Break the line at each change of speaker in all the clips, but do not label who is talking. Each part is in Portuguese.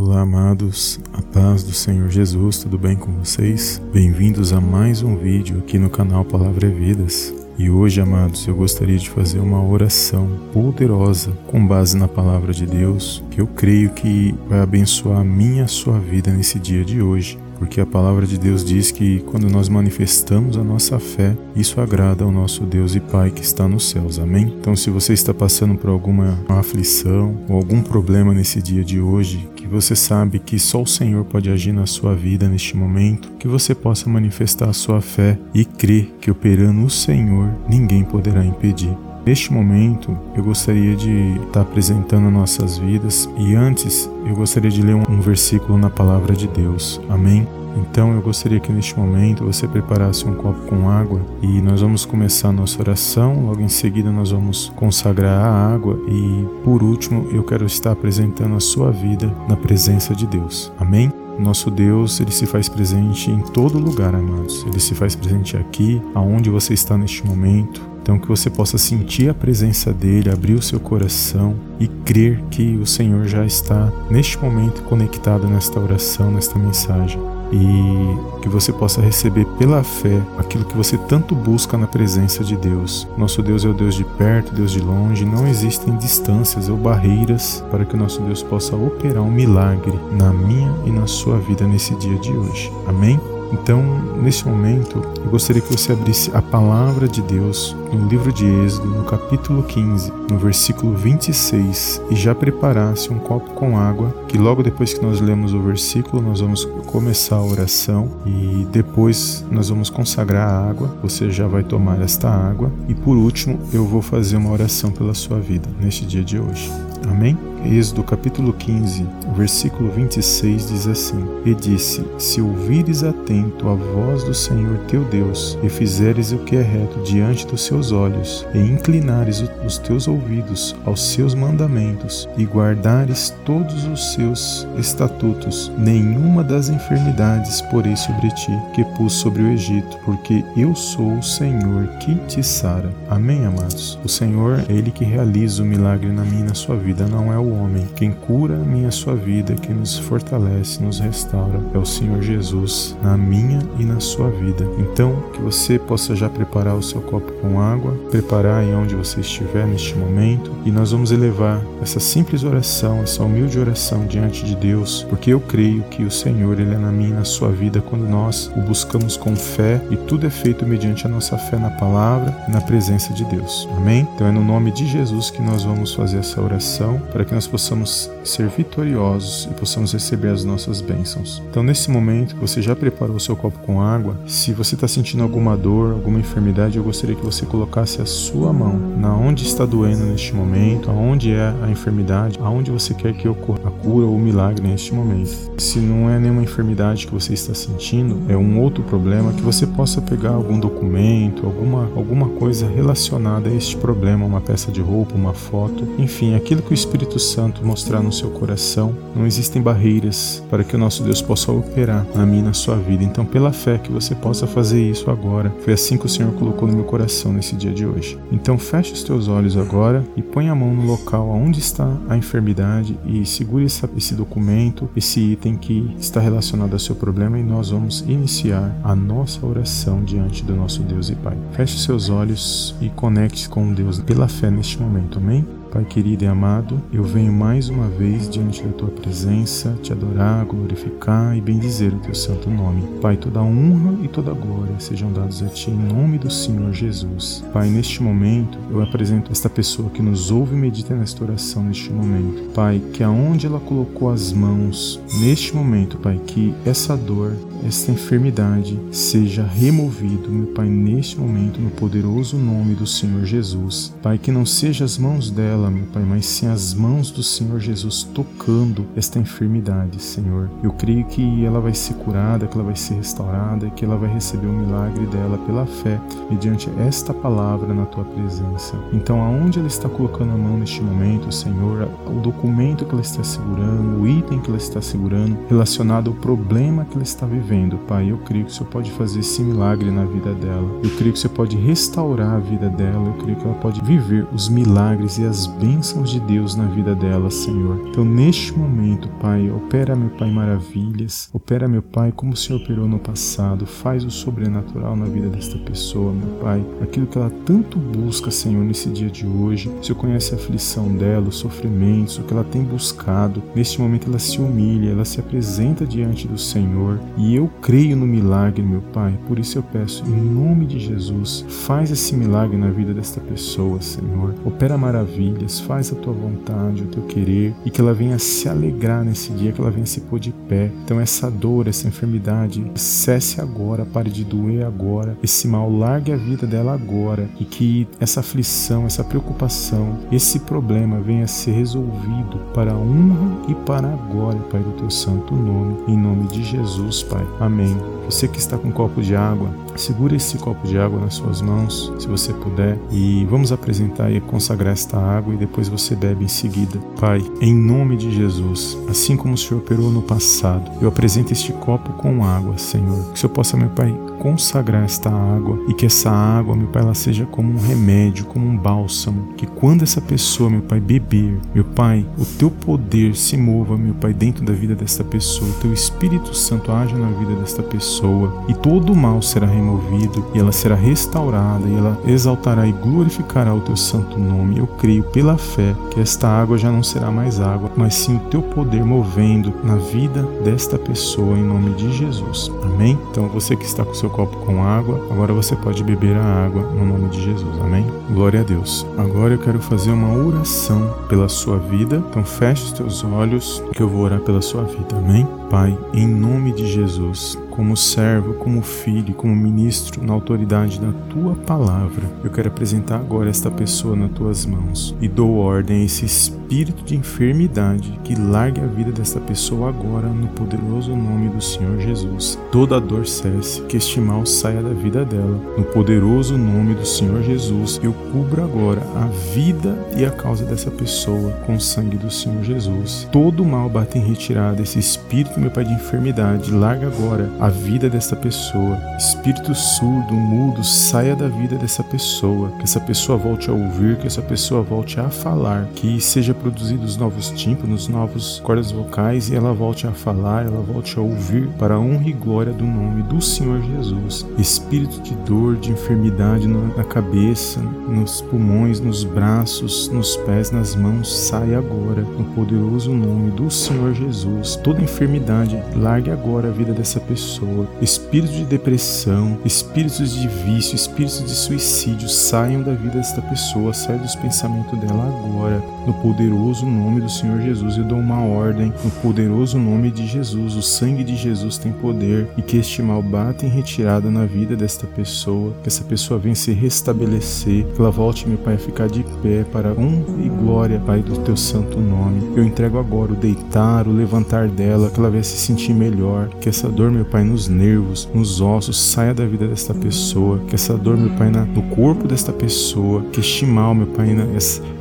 Olá, amados, a paz do Senhor Jesus, tudo bem com vocês? Bem-vindos a mais um vídeo aqui no canal Palavra é Vidas. E hoje, amados, eu gostaria de fazer uma oração poderosa com base na palavra de Deus, que eu creio que vai abençoar a minha a sua vida nesse dia de hoje porque a palavra de Deus diz que quando nós manifestamos a nossa fé, isso agrada ao nosso Deus e Pai que está nos céus. Amém? Então, se você está passando por alguma aflição ou algum problema nesse dia de hoje, que você sabe que só o Senhor pode agir na sua vida neste momento, que você possa manifestar a sua fé e crer que operando o Senhor, ninguém poderá impedir. Neste momento, eu gostaria de estar apresentando nossas vidas e antes eu gostaria de ler um, versículo na palavra de Deus. Amém? Então eu gostaria que neste momento você preparasse um copo com água e nós vamos começar a nossa oração. Logo em seguida nós vamos consagrar a água e por último eu quero estar apresentando a sua vida na presença de Deus. Amém? Nosso Deus, ele se faz presente em todo lugar, amados. Ele se faz presente aqui, aonde você está neste momento. Então, que você possa sentir a presença dele, abrir o seu coração e crer que o Senhor já está neste momento conectado nesta oração, nesta mensagem. E que você possa receber pela fé aquilo que você tanto busca na presença de Deus. Nosso Deus é o Deus de perto, Deus de longe, não existem distâncias ou barreiras para que o nosso Deus possa operar um milagre na minha e na sua vida nesse dia de hoje. Amém? Então, nesse momento, eu gostaria que você abrisse a palavra de Deus no livro de Êxodo, no capítulo 15, no versículo 26, e já preparasse um copo com água, que logo depois que nós lemos o versículo, nós vamos começar a oração e depois nós vamos consagrar a água. Você já vai tomar esta água e por último, eu vou fazer uma oração pela sua vida neste dia de hoje. Amém? Êxodo capítulo 15, versículo 26 diz assim: E disse: Se ouvires atento a voz do Senhor teu Deus, e fizeres o que é reto diante dos seus olhos, e inclinares os teus ouvidos aos seus mandamentos, e guardares todos os seus estatutos, nenhuma das enfermidades porei sobre ti, que pus sobre o Egito, porque eu sou o Senhor que te sara. Amém, amados? O Senhor é Ele que realiza o milagre na minha e na sua vida, não é o o homem. Quem cura a minha sua vida, quem nos fortalece, nos restaura, é o Senhor Jesus na minha e na sua vida. Então, que você possa já preparar o seu copo com água, preparar em onde você estiver neste momento, e nós vamos elevar essa simples oração, essa humilde oração diante de Deus, porque eu creio que o Senhor ele é na minha e na sua vida quando nós o buscamos com fé e tudo é feito mediante a nossa fé na palavra e na presença de Deus. Amém? Então é no nome de Jesus que nós vamos fazer essa oração para que nós possamos ser vitoriosos e possamos receber as nossas bênçãos. Então, nesse momento que você já preparou o seu copo com água, se você está sentindo alguma dor, alguma enfermidade, eu gostaria que você colocasse a sua mão na onde está doendo neste momento, aonde é a enfermidade, aonde você quer que ocorra a cura ou o milagre neste momento. Se não é nenhuma enfermidade que você está sentindo, é um outro problema que você possa pegar algum documento, alguma alguma coisa relacionada a este problema, uma peça de roupa, uma foto, enfim, aquilo que o Espírito Santo mostrar no seu coração. Não existem barreiras para que o nosso Deus possa operar na minha e na sua vida. Então, pela fé que você possa fazer isso agora. Foi assim que o Senhor colocou no meu coração nesse dia de hoje. Então, feche os teus olhos agora e põe a mão no local onde está a enfermidade e segure esse documento, esse item que está relacionado ao seu problema e nós vamos iniciar a nossa oração diante do nosso Deus e Pai. Feche seus olhos e conecte com Deus pela fé neste momento. Amém? Pai querido e amado, eu venho mais uma vez diante da tua presença te adorar, glorificar e bendizer o teu santo nome. Pai, toda honra e toda glória sejam dados a ti em nome do Senhor Jesus. Pai, neste momento eu apresento esta pessoa que nos ouve e medita nesta oração neste momento. Pai, que aonde ela colocou as mãos neste momento, Pai, que essa dor, esta enfermidade seja removido, meu Pai, neste momento, no poderoso nome do Senhor Jesus. Pai, que não seja as mãos dela, meu Pai, mas sim as mãos do Senhor Jesus tocando esta enfermidade, Senhor. Eu creio que ela vai ser curada, que ela vai ser restaurada, que ela vai receber o milagre dela pela fé, mediante esta palavra na tua presença. Então, aonde ela está colocando a mão neste momento, Senhor, o documento que ela está segurando, o item que ela está segurando, relacionado ao problema que ela está vivendo, Pai. Eu creio que o Senhor pode fazer esse milagre na vida dela. Eu creio que o Senhor pode restaurar a vida dela. Eu creio que ela pode viver os milagres e as bênçãos de Deus na vida dela, Senhor. Então, neste momento, Pai, opera, meu Pai, maravilhas. Opera, meu Pai, como o Senhor operou no passado. Faz o sobrenatural na vida desta pessoa, meu Pai. Aquilo que ela tanto busca, Senhor, nesse dia de hoje. O Senhor conhece a aflição dela, os sofrimentos, o que ela tem buscado. Neste momento, ela se humilha, ela se apresenta diante do Senhor. E eu creio no milagre, meu Pai. Por isso eu peço, em nome de Jesus, faz esse milagre na vida desta pessoa, Senhor. Opera maravilhas, faz a tua vontade, o teu querer e que ela venha se alegrar nesse dia, que ela venha se pôr de pé. Então, essa dor, essa enfermidade, cesse agora, pare de doer agora. Esse mal, largue a vida dela agora e que essa aflição, essa preocupação, esse problema venha a ser resolvido para a honra e para a glória, Pai, do teu santo nome. Em nome de Jesus, Pai. Amém. Você que está com um copo de água, segura esse copo de água nas suas mãos, se você puder, e vamos apresentar e consagrar esta água e depois você bebe em seguida. Pai, em nome de Jesus, assim como o Senhor operou no passado, eu apresento este copo com água, Senhor. Que o Senhor possa, meu Pai, consagrar esta água e que essa água, meu Pai, ela seja como um remédio, como um bálsamo, que quando essa pessoa, meu Pai, beber, meu Pai, o teu poder se mova, meu Pai, dentro da vida desta pessoa, o teu Espírito Santo haja na vida desta pessoa e todo o mal será removido e ela será restaurada e ela exaltará e glorificará o teu santo nome. Eu creio pela fé que esta água já não será mais água, mas sim o teu poder movendo na vida desta pessoa em nome de Jesus. Amém? Então você que está com seu copo com água, agora você pode beber a água no nome de Jesus. Amém? Glória a Deus. Agora eu quero fazer uma oração pela sua vida. Então feche os teus olhos que eu vou orar pela sua vida. Amém? Pai, em nome de Jesus, como servo, como filho, como ministro, na autoridade da tua palavra, eu quero apresentar agora esta pessoa nas tuas mãos e dou ordem a esse espírito de enfermidade que largue a vida desta pessoa agora no poderoso nome do Senhor Jesus. Toda dor cesse, que este mal saia da vida dela, no poderoso nome do Senhor Jesus. Eu cubro agora a vida e a causa dessa pessoa com o sangue do Senhor Jesus. Todo mal bate em retirada, esse espírito meu Pai, de enfermidade, larga agora a vida dessa pessoa. Espírito surdo, mudo, saia da vida dessa pessoa. Que essa pessoa volte a ouvir, que essa pessoa volte a falar, que seja produzidos novos tímpanos, novos cordas vocais e ela volte a falar, ela volte a ouvir para a honra e glória do nome do Senhor Jesus. Espírito de dor, de enfermidade na cabeça, nos pulmões, nos braços, nos pés, nas mãos, saia agora no poderoso nome do Senhor Jesus. Toda enfermidade largue agora a vida dessa pessoa. Espíritos de depressão, espíritos de vício, espíritos de suicídio saiam da vida desta pessoa, saiam dos pensamentos dela agora. No poderoso nome do Senhor Jesus, eu dou uma ordem. No poderoso nome de Jesus, o sangue de Jesus tem poder e que este mal bata em retirada na vida desta pessoa, que essa pessoa venha se restabelecer, que ela volte, meu Pai, a ficar de pé para honra e glória, Pai, do teu santo nome. Eu entrego agora o deitar, o levantar dela, que ela venha se sentir melhor, que essa dor, meu Pai, nos nervos, nos ossos, saia da vida desta pessoa, que essa dor, meu Pai, no corpo desta pessoa, que este mal, meu Pai,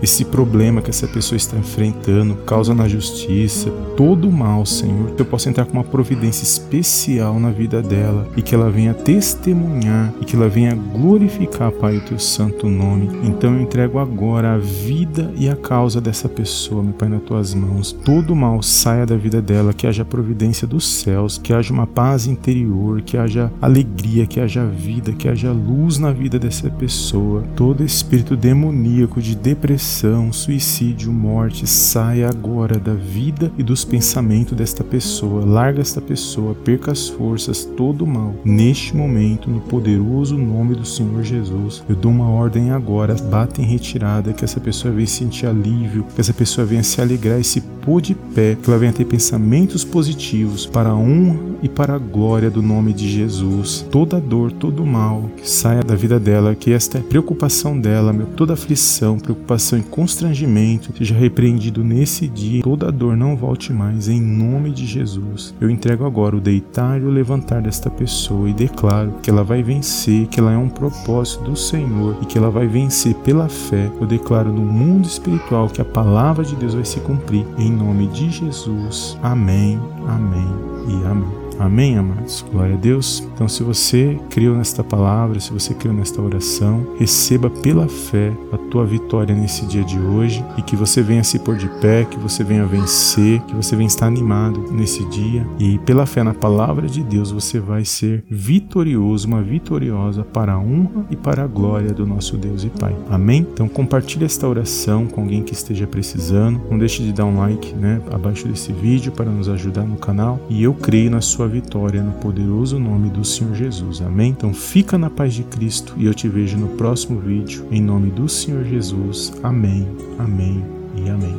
esse problema que essa pessoa está enfrentando, causa na justiça, todo mal, Senhor, que eu possa entrar com uma providência especial na vida dela e que ela venha testemunhar e que ela venha glorificar, Pai, o teu santo nome. Então eu entrego agora a vida e a causa dessa pessoa, meu Pai, nas tuas mãos. Todo mal saia da vida dela, que haja providência dos céus, que haja uma paz interior, que haja alegria, que haja vida, que haja luz na vida dessa pessoa. Todo espírito demoníaco de depressão, suicídio, morte, saia agora da vida e dos pensamentos desta pessoa. Larga esta pessoa, perca as forças, todo o mal. Neste momento, no poderoso nome do Senhor Jesus, eu dou uma ordem agora, bata em retirada, que essa pessoa venha sentir alívio, que essa pessoa venha se alegrar e se pôr de pé, que ela venha ter pensamentos positivos para a honra e para a glória do nome de Jesus. Toda dor, todo mal que saia da vida dela, que esta preocupação dela, meu, toda aflição, preocupação e constrangimento seja repreendido nesse dia. Toda dor não volte mais em nome de Jesus. Eu entrego agora o deitar e o levantar desta pessoa e declaro que ela vai vencer, que ela é um propósito do Senhor e que ela vai vencer pela fé. Eu declaro no mundo espiritual que a palavra de Deus vai se cumprir em nome de Jesus. Amém. Amém e amém. Amém, amados? Glória a Deus. Então, se você creu nesta palavra, se você creu nesta oração, receba pela fé a tua vitória nesse dia de hoje e que você venha se pôr de pé, que você venha vencer, que você venha estar animado nesse dia e pela fé na palavra de Deus você vai ser vitorioso, uma vitoriosa para a honra e para a glória do nosso Deus e Pai. Amém? Então, compartilhe esta oração com alguém que esteja precisando. Não deixe de dar um like, né, abaixo desse vídeo para nos ajudar no canal e eu creio na sua vitória no poderoso nome do Senhor Jesus. Amém? Então fica na paz de Cristo e eu te vejo no próximo vídeo. Em nome do Senhor Jesus. Amém, amém e amém.